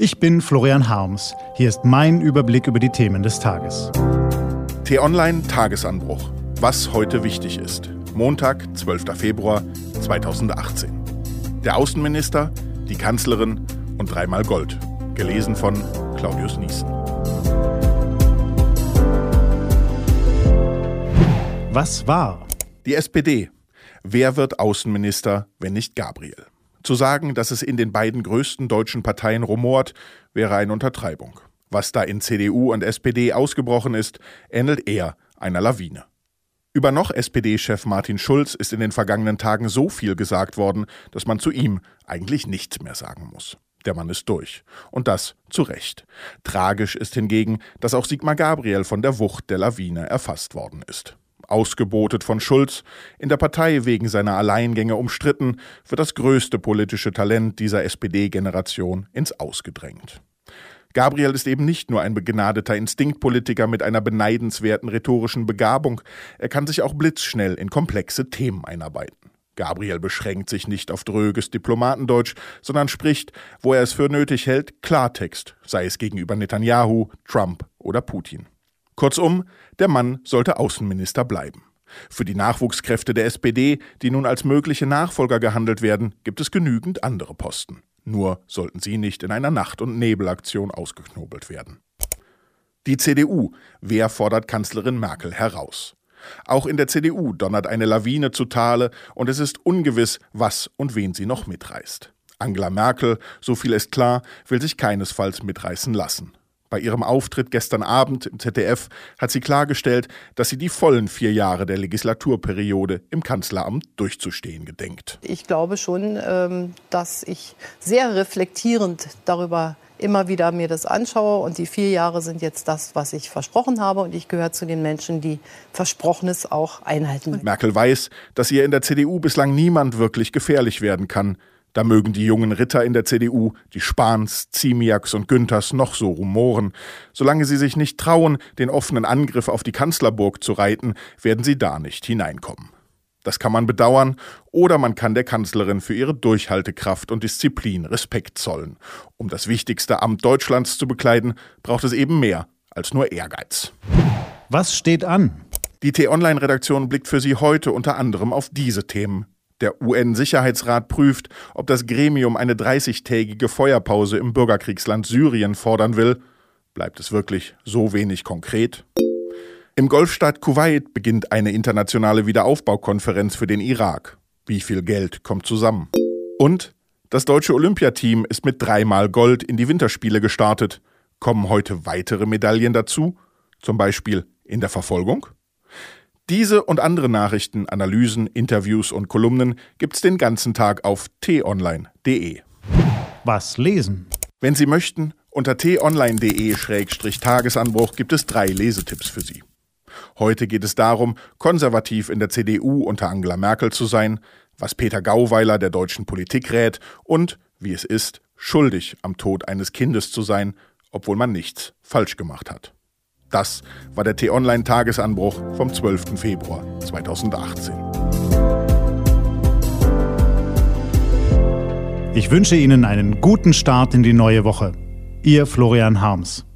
Ich bin Florian Harms. Hier ist mein Überblick über die Themen des Tages. T-Online Tagesanbruch. Was heute wichtig ist. Montag, 12. Februar 2018. Der Außenminister, die Kanzlerin und dreimal Gold. Gelesen von Claudius Niesen. Was war? Die SPD. Wer wird Außenminister, wenn nicht Gabriel? Zu sagen, dass es in den beiden größten deutschen Parteien rumort, wäre eine Untertreibung. Was da in CDU und SPD ausgebrochen ist, ähnelt eher einer Lawine. Über noch SPD-Chef Martin Schulz ist in den vergangenen Tagen so viel gesagt worden, dass man zu ihm eigentlich nichts mehr sagen muss. Der Mann ist durch. Und das zu Recht. Tragisch ist hingegen, dass auch Sigmar Gabriel von der Wucht der Lawine erfasst worden ist ausgebotet von Schulz, in der Partei wegen seiner Alleingänge umstritten, wird das größte politische Talent dieser SPD-Generation ins Ausgedrängt. Gabriel ist eben nicht nur ein begnadeter Instinktpolitiker mit einer beneidenswerten rhetorischen Begabung, er kann sich auch blitzschnell in komplexe Themen einarbeiten. Gabriel beschränkt sich nicht auf dröges Diplomatendeutsch, sondern spricht, wo er es für nötig hält, Klartext, sei es gegenüber Netanyahu, Trump oder Putin. Kurzum, der Mann sollte Außenminister bleiben. Für die Nachwuchskräfte der SPD, die nun als mögliche Nachfolger gehandelt werden, gibt es genügend andere Posten. Nur sollten sie nicht in einer Nacht- und Nebelaktion ausgeknobelt werden. Die CDU. Wer fordert Kanzlerin Merkel heraus? Auch in der CDU donnert eine Lawine zu Tale und es ist ungewiss, was und wen sie noch mitreißt. Angela Merkel, so viel ist klar, will sich keinesfalls mitreißen lassen. Bei ihrem Auftritt gestern Abend im ZDF hat sie klargestellt, dass sie die vollen vier Jahre der Legislaturperiode im Kanzleramt durchzustehen gedenkt. Ich glaube schon, ähm, dass ich sehr reflektierend darüber immer wieder mir das anschaue. Und die vier Jahre sind jetzt das, was ich versprochen habe. Und ich gehöre zu den Menschen, die Versprochenes auch einhalten. Merkel weiß, dass ihr in der CDU bislang niemand wirklich gefährlich werden kann. Da mögen die jungen Ritter in der CDU, die Spahns, Ziemiaks und Günthers noch so rumoren. Solange sie sich nicht trauen, den offenen Angriff auf die Kanzlerburg zu reiten, werden sie da nicht hineinkommen. Das kann man bedauern, oder man kann der Kanzlerin für ihre Durchhaltekraft und Disziplin Respekt zollen. Um das wichtigste Amt Deutschlands zu bekleiden, braucht es eben mehr als nur Ehrgeiz. Was steht an? Die T-Online-Redaktion blickt für Sie heute unter anderem auf diese Themen. Der UN-Sicherheitsrat prüft, ob das Gremium eine 30-tägige Feuerpause im Bürgerkriegsland Syrien fordern will. Bleibt es wirklich so wenig konkret? Im Golfstaat Kuwait beginnt eine internationale Wiederaufbaukonferenz für den Irak. Wie viel Geld kommt zusammen? Und das deutsche Olympiateam ist mit dreimal Gold in die Winterspiele gestartet. Kommen heute weitere Medaillen dazu? Zum Beispiel in der Verfolgung? Diese und andere Nachrichten, Analysen, Interviews und Kolumnen gibt's den ganzen Tag auf t-online.de. Was lesen? Wenn Sie möchten, unter t-online.de-tagesanbruch gibt es drei Lesetipps für Sie. Heute geht es darum, konservativ in der CDU unter Angela Merkel zu sein, was Peter Gauweiler der deutschen Politik rät und, wie es ist, schuldig am Tod eines Kindes zu sein, obwohl man nichts falsch gemacht hat. Das war der T-Online-Tagesanbruch vom 12. Februar 2018. Ich wünsche Ihnen einen guten Start in die neue Woche. Ihr Florian Harms.